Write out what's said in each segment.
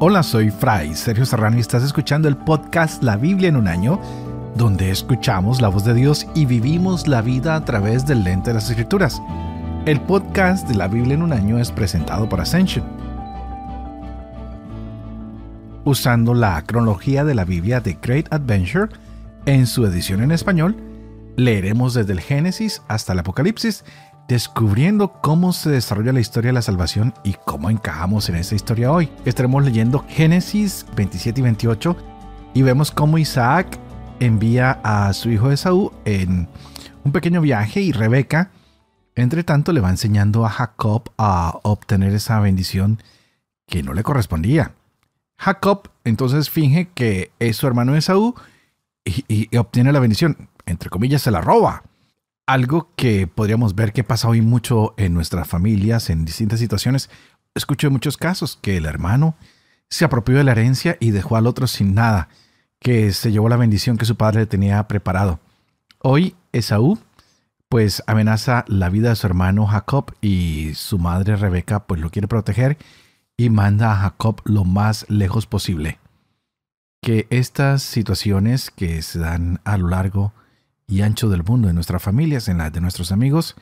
Hola, soy Fray Sergio Serrano y estás escuchando el podcast La Biblia en un año, donde escuchamos la voz de Dios y vivimos la vida a través del lente de las escrituras. El podcast de La Biblia en un año es presentado por Ascension. Usando la cronología de la Biblia de Great Adventure en su edición en español, leeremos desde el Génesis hasta el Apocalipsis descubriendo cómo se desarrolla la historia de la salvación y cómo encajamos en esta historia hoy. Estaremos leyendo Génesis 27 y 28 y vemos cómo Isaac envía a su hijo Esaú en un pequeño viaje y Rebeca, entre tanto, le va enseñando a Jacob a obtener esa bendición que no le correspondía. Jacob entonces finge que es su hermano Esaú y, y obtiene la bendición. Entre comillas, se la roba algo que podríamos ver que pasa hoy mucho en nuestras familias, en distintas situaciones. Escucho muchos casos que el hermano se apropió de la herencia y dejó al otro sin nada, que se llevó la bendición que su padre le tenía preparado. Hoy Esaú pues amenaza la vida de su hermano Jacob y su madre Rebeca pues lo quiere proteger y manda a Jacob lo más lejos posible. Que estas situaciones que se dan a lo largo y ancho del mundo, en nuestras familias, en las de nuestros amigos,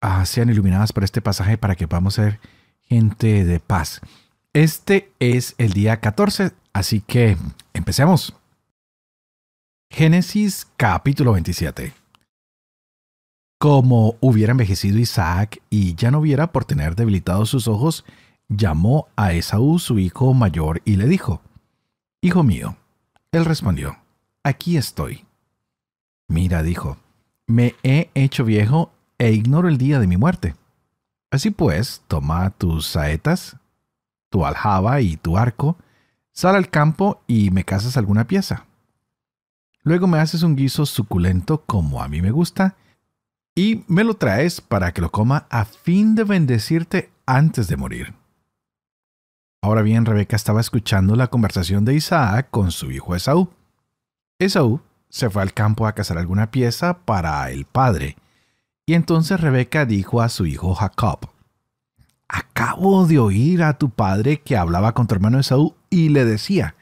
ah, sean iluminadas por este pasaje para que podamos ser gente de paz. Este es el día 14, así que empecemos. Génesis capítulo 27. Como hubiera envejecido Isaac y ya no hubiera por tener debilitados sus ojos, llamó a Esaú su hijo mayor y le dijo, Hijo mío. Él respondió, Aquí estoy. Mira, dijo, me he hecho viejo e ignoro el día de mi muerte. Así pues, toma tus saetas, tu aljaba y tu arco, sal al campo y me cazas alguna pieza. Luego me haces un guiso suculento como a mí me gusta, y me lo traes para que lo coma a fin de bendecirte antes de morir. Ahora bien, Rebeca estaba escuchando la conversación de Isaac con su hijo Esaú. Esaú se fue al campo a cazar alguna pieza para el padre. Y entonces Rebeca dijo a su hijo Jacob, Acabo de oír a tu padre que hablaba con tu hermano Esaú y le decía,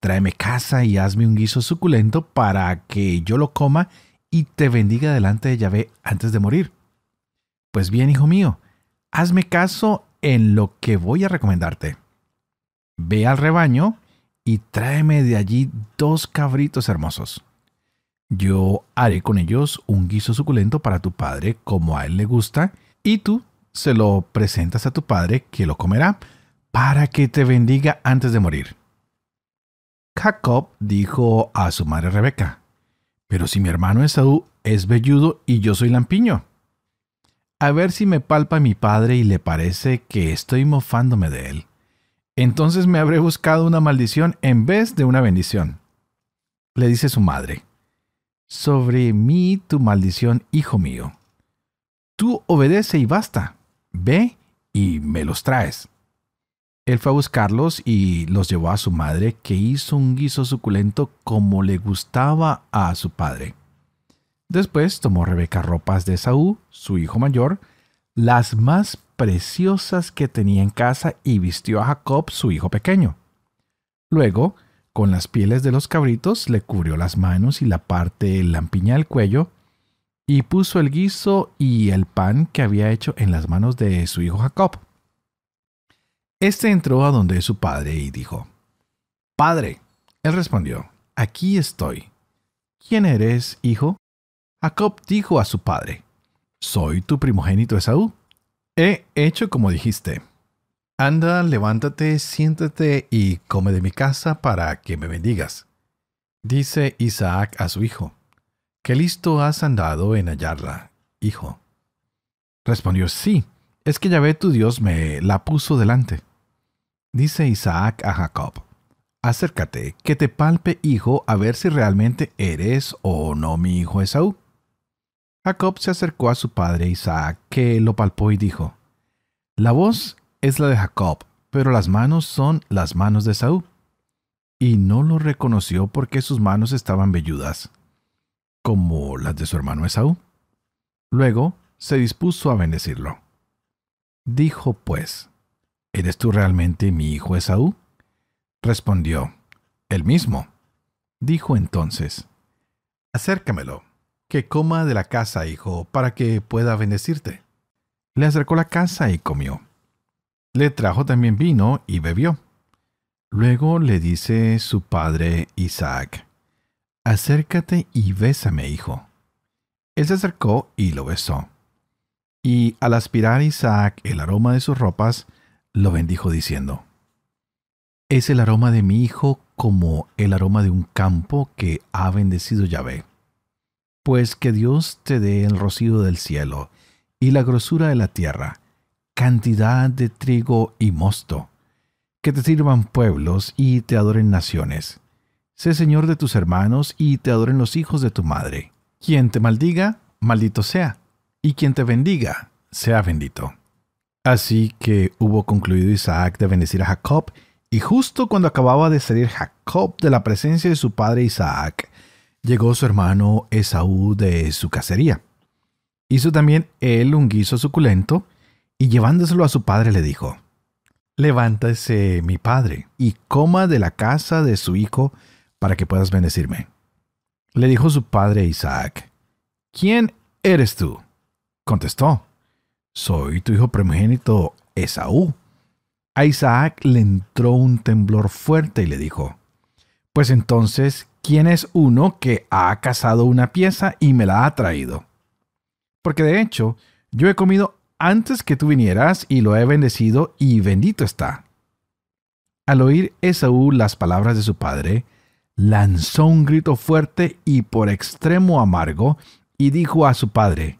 tráeme casa y hazme un guiso suculento para que yo lo coma y te bendiga delante de Yahvé antes de morir. Pues bien, hijo mío, hazme caso en lo que voy a recomendarte. Ve al rebaño y tráeme de allí dos cabritos hermosos. Yo haré con ellos un guiso suculento para tu padre como a él le gusta, y tú se lo presentas a tu padre que lo comerá, para que te bendiga antes de morir. Jacob dijo a su madre Rebeca, pero si mi hermano Esaú es velludo y yo soy lampiño. A ver si me palpa mi padre y le parece que estoy mofándome de él. Entonces me habré buscado una maldición en vez de una bendición. Le dice su madre, sobre mí tu maldición, hijo mío. Tú obedece y basta. Ve y me los traes. Él fue a buscarlos y los llevó a su madre, que hizo un guiso suculento como le gustaba a su padre. Después tomó Rebeca ropas de Saúl, su hijo mayor, las más preciosas que tenía en casa, y vistió a Jacob, su hijo pequeño. Luego con las pieles de los cabritos le cubrió las manos y la parte lampiña del cuello, y puso el guiso y el pan que había hecho en las manos de su hijo Jacob. Este entró a donde su padre y dijo, Padre, él respondió, Aquí estoy. ¿Quién eres, hijo? Jacob dijo a su padre, Soy tu primogénito Esaú. He hecho como dijiste. Anda, levántate, siéntate y come de mi casa para que me bendigas. Dice Isaac a su hijo, ¿qué listo has andado en hallarla, hijo? Respondió, sí, es que Yahvé tu Dios me la puso delante. Dice Isaac a Jacob, acércate, que te palpe, hijo, a ver si realmente eres o no mi hijo Esaú. Jacob se acercó a su padre Isaac, que lo palpó y dijo, La voz es la de Jacob, pero las manos son las manos de Saúl. Y no lo reconoció porque sus manos estaban velludas, como las de su hermano Esaú. Luego se dispuso a bendecirlo. Dijo pues, ¿Eres tú realmente mi hijo Esaú? Respondió, El mismo. Dijo entonces, Acércamelo, que coma de la casa, hijo, para que pueda bendecirte. Le acercó la casa y comió. Le trajo también vino y bebió. Luego le dice su padre Isaac, Acércate y bésame, hijo. Él se acercó y lo besó. Y al aspirar Isaac el aroma de sus ropas, lo bendijo diciendo, Es el aroma de mi hijo como el aroma de un campo que ha bendecido Yahvé. Pues que Dios te dé el rocío del cielo y la grosura de la tierra, cantidad de trigo y mosto, que te sirvan pueblos y te adoren naciones. Sé Señor de tus hermanos y te adoren los hijos de tu madre. Quien te maldiga, maldito sea, y quien te bendiga, sea bendito. Así que hubo concluido Isaac de bendecir a Jacob, y justo cuando acababa de salir Jacob de la presencia de su padre Isaac, llegó su hermano Esaú de su cacería. Hizo también él un guiso suculento, y llevándoselo a su padre le dijo, Levántese, mi padre, y coma de la casa de su hijo, para que puedas bendecirme. Le dijo su padre Isaac, ¿Quién eres tú? Contestó, Soy tu hijo primogénito Esaú. A Isaac le entró un temblor fuerte y le dijo, Pues entonces, ¿quién es uno que ha cazado una pieza y me la ha traído? Porque de hecho, yo he comido antes que tú vinieras y lo he bendecido y bendito está. Al oír Esaú las palabras de su padre, lanzó un grito fuerte y por extremo amargo, y dijo a su padre,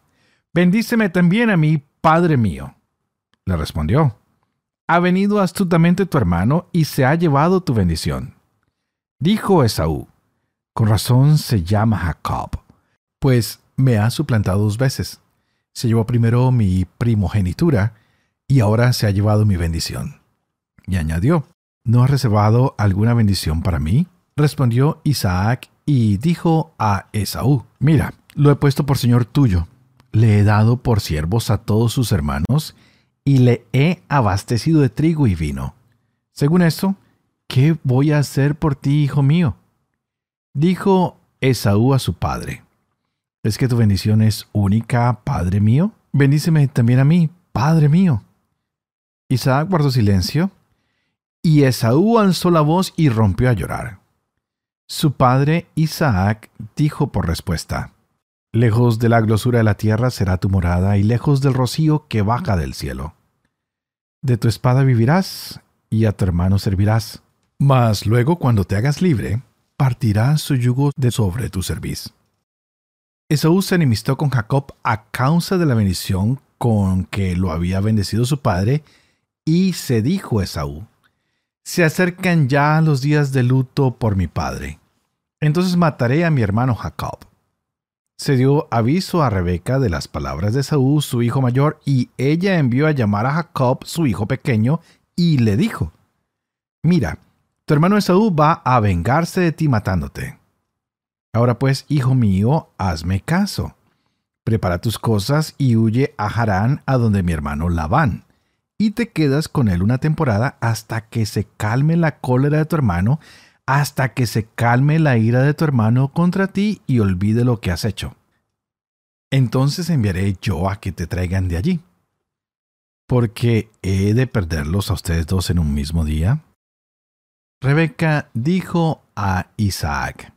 Bendíceme también a mí, padre mío. Le respondió, Ha venido astutamente tu hermano y se ha llevado tu bendición. Dijo Esaú, Con razón se llama Jacob, pues me ha suplantado dos veces se llevó primero mi primogenitura y ahora se ha llevado mi bendición. Y añadió, ¿no has reservado alguna bendición para mí? Respondió Isaac y dijo a Esaú, mira, lo he puesto por señor tuyo, le he dado por siervos a todos sus hermanos y le he abastecido de trigo y vino. Según esto, ¿qué voy a hacer por ti, hijo mío? Dijo Esaú a su padre, ¿Es que tu bendición es única, Padre mío? Bendíceme también a mí, Padre mío. Isaac guardó silencio, y Esaú alzó la voz y rompió a llorar. Su padre Isaac dijo por respuesta, Lejos de la glosura de la tierra será tu morada, y lejos del rocío que baja del cielo. De tu espada vivirás, y a tu hermano servirás. Mas luego, cuando te hagas libre, partirá su yugo de sobre tu cerviz. Esaú se enemistó con Jacob a causa de la bendición con que lo había bendecido su padre, y se dijo Esaú, se acercan ya los días de luto por mi padre. Entonces mataré a mi hermano Jacob. Se dio aviso a Rebeca de las palabras de Esaú, su hijo mayor, y ella envió a llamar a Jacob, su hijo pequeño, y le dijo, Mira, tu hermano Esaú va a vengarse de ti matándote. Ahora pues, hijo mío, hazme caso. Prepara tus cosas y huye a Harán, a donde mi hermano Labán, y te quedas con él una temporada hasta que se calme la cólera de tu hermano, hasta que se calme la ira de tu hermano contra ti y olvide lo que has hecho. Entonces enviaré yo a que te traigan de allí. Porque he de perderlos a ustedes dos en un mismo día. Rebeca dijo a Isaac,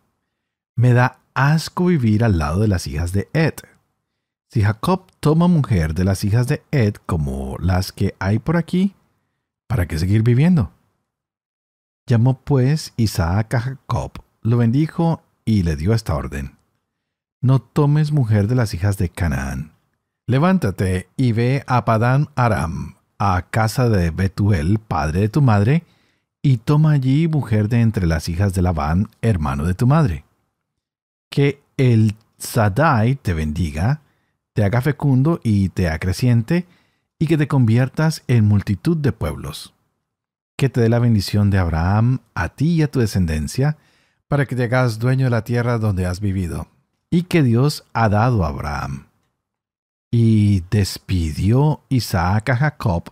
me da asco vivir al lado de las hijas de Ed. Si Jacob toma mujer de las hijas de Ed como las que hay por aquí, ¿para qué seguir viviendo? Llamó pues Isaac a Jacob, lo bendijo y le dio esta orden. No tomes mujer de las hijas de Canaán. Levántate y ve a Padán Aram, a casa de Betuel, padre de tu madre, y toma allí mujer de entre las hijas de Labán, hermano de tu madre que el Sadai te bendiga, te haga fecundo y te acreciente, y que te conviertas en multitud de pueblos. Que te dé la bendición de Abraham a ti y a tu descendencia, para que te hagas dueño de la tierra donde has vivido, y que Dios ha dado a Abraham. Y despidió Isaac a Jacob,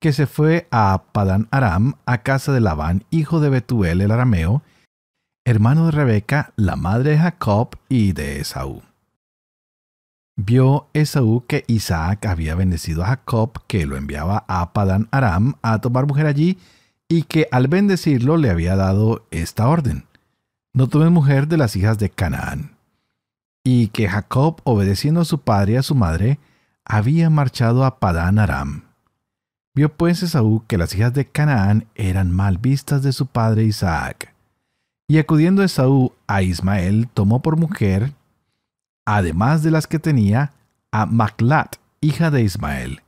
que se fue a Padán Aram, a casa de Labán, hijo de Betuel el arameo, hermano de Rebeca, la madre de Jacob y de Esaú. Vio Esaú que Isaac había bendecido a Jacob, que lo enviaba a Padán Aram a tomar mujer allí, y que al bendecirlo le había dado esta orden. No tomes mujer de las hijas de Canaán. Y que Jacob, obedeciendo a su padre y a su madre, había marchado a Padán Aram. Vio pues Esaú que las hijas de Canaán eran mal vistas de su padre Isaac. Y acudiendo Esaú a Ismael, tomó por mujer además de las que tenía, a Maclat, hija de Ismael,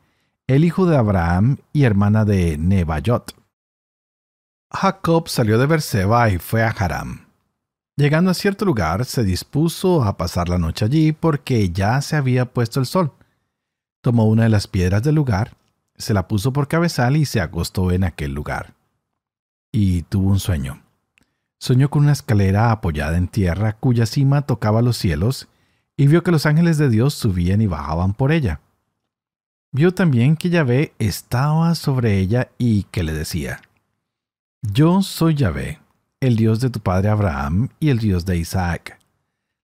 el hijo de Abraham y hermana de Nebayot. Jacob salió de Berseba y fue a Haram. Llegando a cierto lugar, se dispuso a pasar la noche allí porque ya se había puesto el sol. Tomó una de las piedras del lugar, se la puso por cabezal y se acostó en aquel lugar. Y tuvo un sueño. Soñó con una escalera apoyada en tierra cuya cima tocaba los cielos y vio que los ángeles de Dios subían y bajaban por ella. Vio también que Yahvé estaba sobre ella y que le decía, Yo soy Yahvé, el Dios de tu padre Abraham y el Dios de Isaac.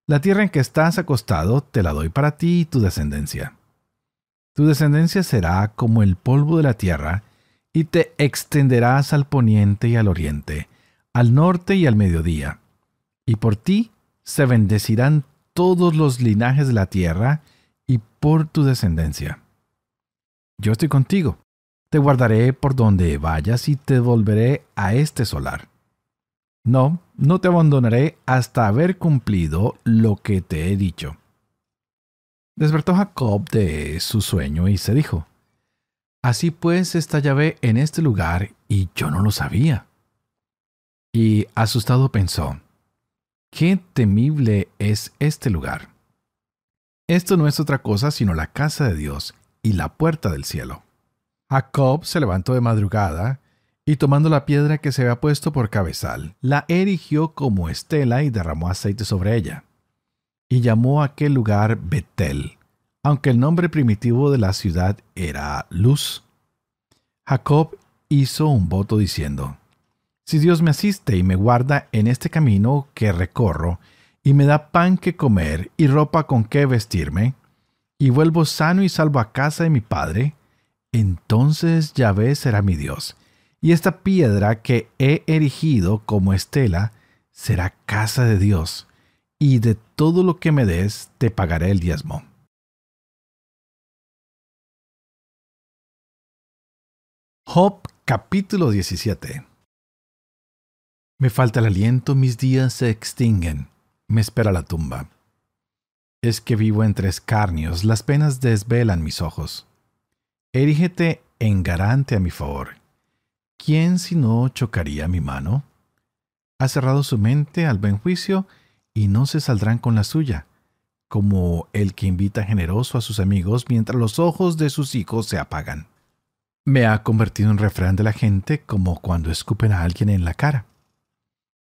La tierra en que estás acostado te la doy para ti y tu descendencia. Tu descendencia será como el polvo de la tierra, y te extenderás al poniente y al oriente, al norte y al mediodía. Y por ti se bendecirán todos los linajes de la tierra y por tu descendencia. Yo estoy contigo, te guardaré por donde vayas y te volveré a este solar. No, no te abandonaré hasta haber cumplido lo que te he dicho. Despertó Jacob de su sueño y se dijo, Así pues está Yahvé en este lugar y yo no lo sabía. Y asustado pensó, Qué temible es este lugar. Esto no es otra cosa sino la casa de Dios y la puerta del cielo. Jacob se levantó de madrugada y tomando la piedra que se había puesto por cabezal, la erigió como estela y derramó aceite sobre ella. Y llamó a aquel lugar Betel, aunque el nombre primitivo de la ciudad era Luz. Jacob hizo un voto diciendo, si Dios me asiste y me guarda en este camino que recorro, y me da pan que comer y ropa con que vestirme, y vuelvo sano y salvo a casa de mi Padre, entonces Yahvé será mi Dios, y esta piedra que he erigido como estela será casa de Dios, y de todo lo que me des te pagaré el diezmo. Job capítulo 17 me falta el aliento, mis días se extinguen, me espera la tumba. Es que vivo entre escarnios, las penas desvelan mis ojos. Erígete en garante a mi favor. ¿Quién si no chocaría mi mano? Ha cerrado su mente al buen juicio y no se saldrán con la suya, como el que invita generoso a sus amigos mientras los ojos de sus hijos se apagan. Me ha convertido en refrán de la gente como cuando escupen a alguien en la cara.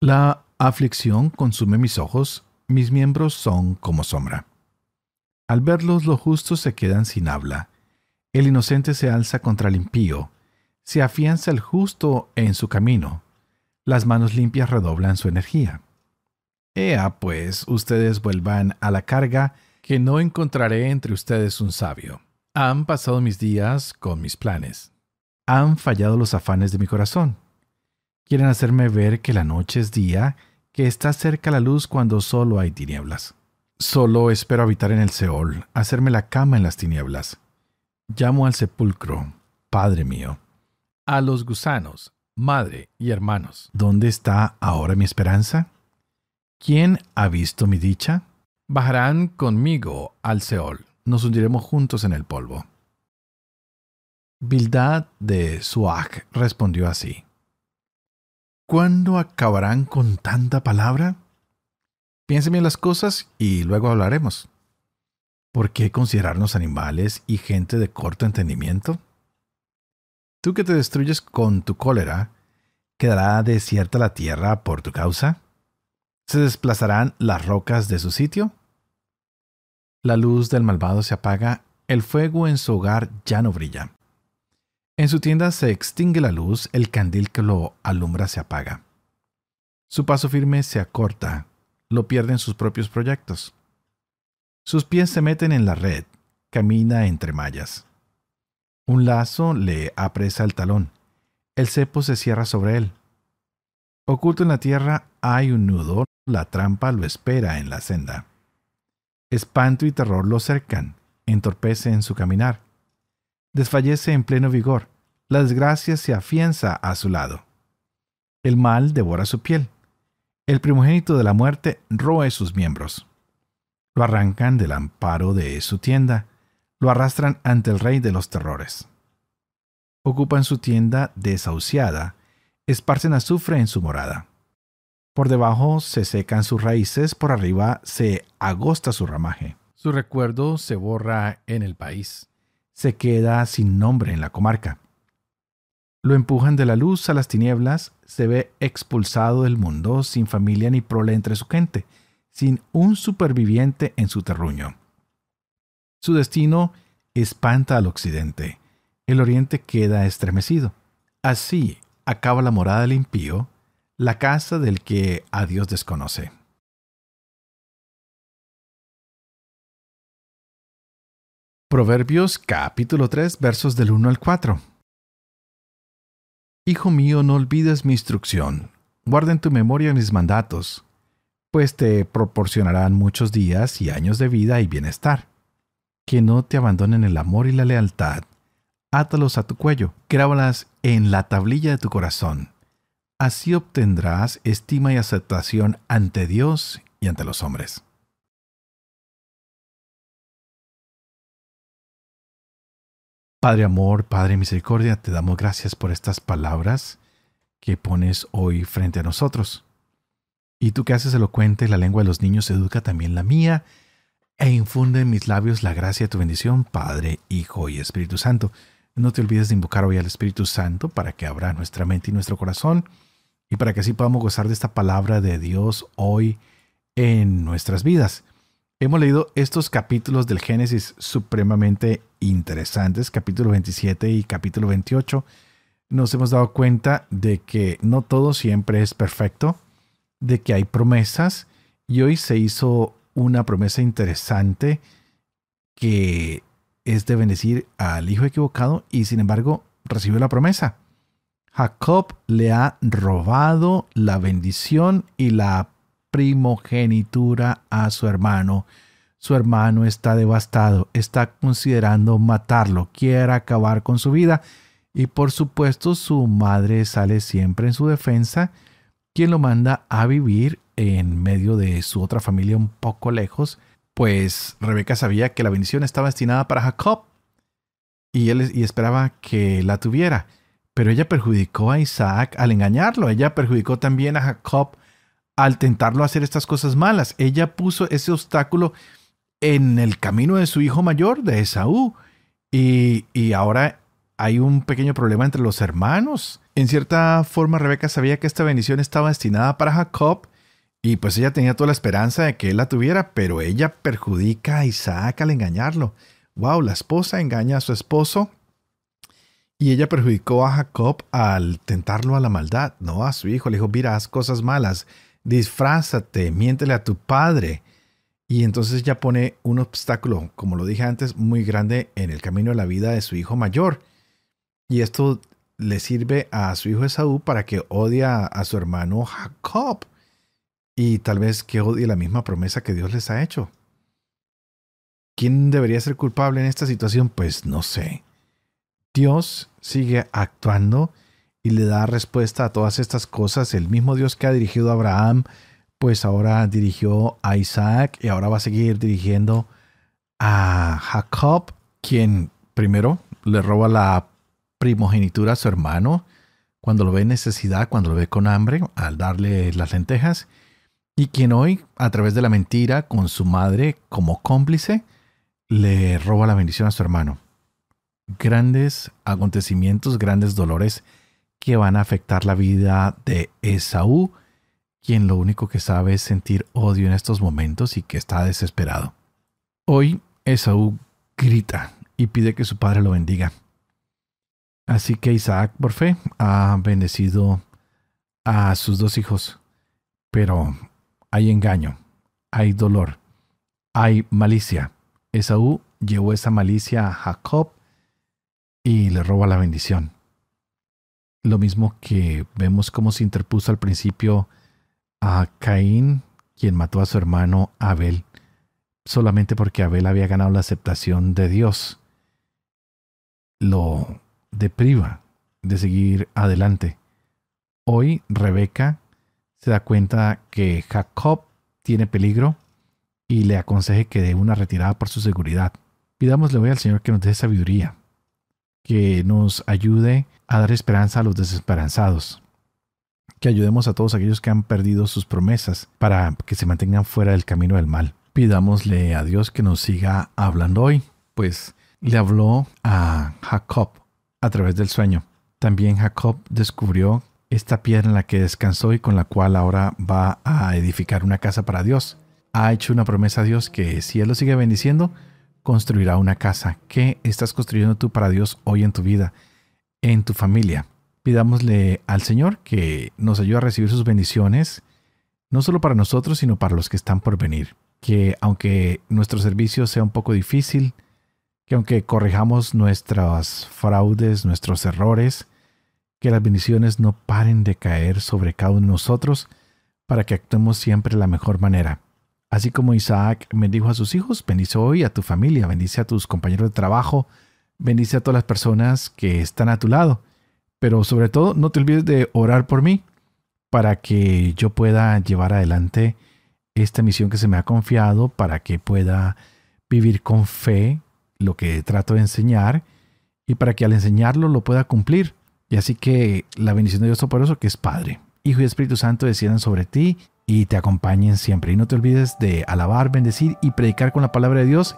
La aflicción consume mis ojos, mis miembros son como sombra. Al verlos los justos se quedan sin habla. El inocente se alza contra el impío, se afianza el justo en su camino. Las manos limpias redoblan su energía. Ea, pues, ustedes vuelvan a la carga, que no encontraré entre ustedes un sabio. Han pasado mis días con mis planes. Han fallado los afanes de mi corazón. Quieren hacerme ver que la noche es día, que está cerca la luz cuando solo hay tinieblas. Solo espero habitar en el Seol, hacerme la cama en las tinieblas. Llamo al sepulcro, Padre mío. A los gusanos, madre y hermanos. ¿Dónde está ahora mi esperanza? ¿Quién ha visto mi dicha? Bajarán conmigo al Seol, nos hundiremos juntos en el polvo. Bildad de Suach respondió así. ¿Cuándo acabarán con tanta palabra? Piensen bien las cosas y luego hablaremos. ¿Por qué considerarnos animales y gente de corto entendimiento? Tú que te destruyes con tu cólera, ¿quedará desierta la tierra por tu causa? ¿Se desplazarán las rocas de su sitio? La luz del malvado se apaga, el fuego en su hogar ya no brilla. En su tienda se extingue la luz, el candil que lo alumbra se apaga. Su paso firme se acorta, lo pierde en sus propios proyectos. Sus pies se meten en la red, camina entre mallas. Un lazo le apresa el talón, el cepo se cierra sobre él. Oculto en la tierra hay un nudo, la trampa lo espera en la senda. Espanto y terror lo cercan, entorpece en su caminar. Desfallece en pleno vigor, la desgracia se afianza a su lado. El mal devora su piel. El primogénito de la muerte roe sus miembros. Lo arrancan del amparo de su tienda, lo arrastran ante el rey de los terrores. Ocupan su tienda desahuciada, esparcen azufre en su morada. Por debajo se secan sus raíces, por arriba se agosta su ramaje. Su recuerdo se borra en el país, se queda sin nombre en la comarca. Lo empujan de la luz a las tinieblas, se ve expulsado del mundo sin familia ni prole entre su gente, sin un superviviente en su terruño. Su destino espanta al occidente. El oriente queda estremecido. Así acaba la morada del impío, la casa del que a Dios desconoce. Proverbios capítulo 3 versos del 1 al 4. Hijo mío, no olvides mi instrucción, guarda en tu memoria mis mandatos, pues te proporcionarán muchos días y años de vida y bienestar. Que no te abandonen el amor y la lealtad. Átalos a tu cuello, grábalas en la tablilla de tu corazón. Así obtendrás estima y aceptación ante Dios y ante los hombres. Padre amor, Padre misericordia, te damos gracias por estas palabras que pones hoy frente a nosotros. Y tú que haces elocuente la lengua de los niños, educa también la mía, e infunde en mis labios la gracia de tu bendición, Padre, Hijo y Espíritu Santo. No te olvides de invocar hoy al Espíritu Santo para que abra nuestra mente y nuestro corazón, y para que así podamos gozar de esta palabra de Dios hoy en nuestras vidas. Hemos leído estos capítulos del Génesis supremamente interesantes, capítulo 27 y capítulo 28. Nos hemos dado cuenta de que no todo siempre es perfecto, de que hay promesas y hoy se hizo una promesa interesante que es de bendecir al hijo equivocado y sin embargo recibió la promesa. Jacob le ha robado la bendición y la primogenitura a su hermano. Su hermano está devastado, está considerando matarlo, quiere acabar con su vida y por supuesto su madre sale siempre en su defensa quien lo manda a vivir en medio de su otra familia un poco lejos, pues Rebeca sabía que la bendición estaba destinada para Jacob y él y esperaba que la tuviera. Pero ella perjudicó a Isaac al engañarlo, ella perjudicó también a Jacob al tentarlo a hacer estas cosas malas. Ella puso ese obstáculo en el camino de su hijo mayor, de Esaú. Y, y ahora hay un pequeño problema entre los hermanos. En cierta forma, Rebeca sabía que esta bendición estaba destinada para Jacob y pues ella tenía toda la esperanza de que él la tuviera, pero ella perjudica a Isaac al engañarlo. Wow, la esposa engaña a su esposo y ella perjudicó a Jacob al tentarlo a la maldad, no a su hijo. Le dijo, mira, haz cosas malas, disfrázate, miéntele a tu padre. Y entonces ella pone un obstáculo, como lo dije antes, muy grande en el camino de la vida de su hijo mayor. Y esto le sirve a su hijo Esaú para que odie a, su hermano Jacob y tal vez que odie la misma promesa que Dios les ha hecho. ¿Quién debería ser culpable en esta situación? Pues no sé. Dios sigue actuando y le da respuesta a todas estas cosas. El mismo Dios que ha dirigido a Abraham, pues ahora dirigió a Isaac y ahora va a seguir dirigiendo a Jacob, quien primero le roba la primogenitura a su hermano, cuando lo ve en necesidad, cuando lo ve con hambre, al darle las lentejas, y quien hoy, a través de la mentira, con su madre como cómplice, le roba la bendición a su hermano. Grandes acontecimientos, grandes dolores que van a afectar la vida de Esaú, quien lo único que sabe es sentir odio en estos momentos y que está desesperado. Hoy Esaú grita, y pide que su padre lo bendiga. Así que Isaac, por fe, ha bendecido a sus dos hijos. Pero hay engaño, hay dolor, hay malicia. Esaú llevó esa malicia a Jacob y le roba la bendición. Lo mismo que vemos cómo se interpuso al principio a Caín, quien mató a su hermano Abel, solamente porque Abel había ganado la aceptación de Dios. Lo depriva de seguir adelante. Hoy Rebeca se da cuenta que Jacob tiene peligro y le aconseje que dé una retirada por su seguridad. Pidámosle hoy al Señor que nos dé sabiduría, que nos ayude a dar esperanza a los desesperanzados, que ayudemos a todos aquellos que han perdido sus promesas para que se mantengan fuera del camino del mal. Pidámosle a Dios que nos siga hablando hoy, pues le habló a Jacob a través del sueño. También Jacob descubrió esta piedra en la que descansó y con la cual ahora va a edificar una casa para Dios. Ha hecho una promesa a Dios que si Él lo sigue bendiciendo, construirá una casa. ¿Qué estás construyendo tú para Dios hoy en tu vida, en tu familia? Pidámosle al Señor que nos ayude a recibir sus bendiciones, no solo para nosotros, sino para los que están por venir. Que aunque nuestro servicio sea un poco difícil, que aunque corrijamos nuestras fraudes, nuestros errores, que las bendiciones no paren de caer sobre cada uno de nosotros para que actuemos siempre de la mejor manera. Así como Isaac bendijo a sus hijos, bendice hoy a tu familia, bendice a tus compañeros de trabajo, bendice a todas las personas que están a tu lado. Pero sobre todo, no te olvides de orar por mí para que yo pueda llevar adelante esta misión que se me ha confiado, para que pueda vivir con fe, lo que trato de enseñar y para que al enseñarlo lo pueda cumplir. Y así que la bendición de Dios Todopoderoso, que es Padre, Hijo y Espíritu Santo, desciendan sobre ti y te acompañen siempre. Y no te olvides de alabar, bendecir y predicar con la palabra de Dios.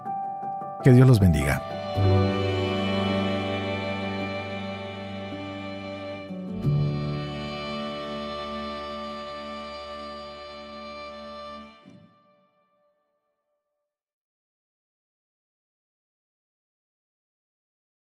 Que Dios los bendiga.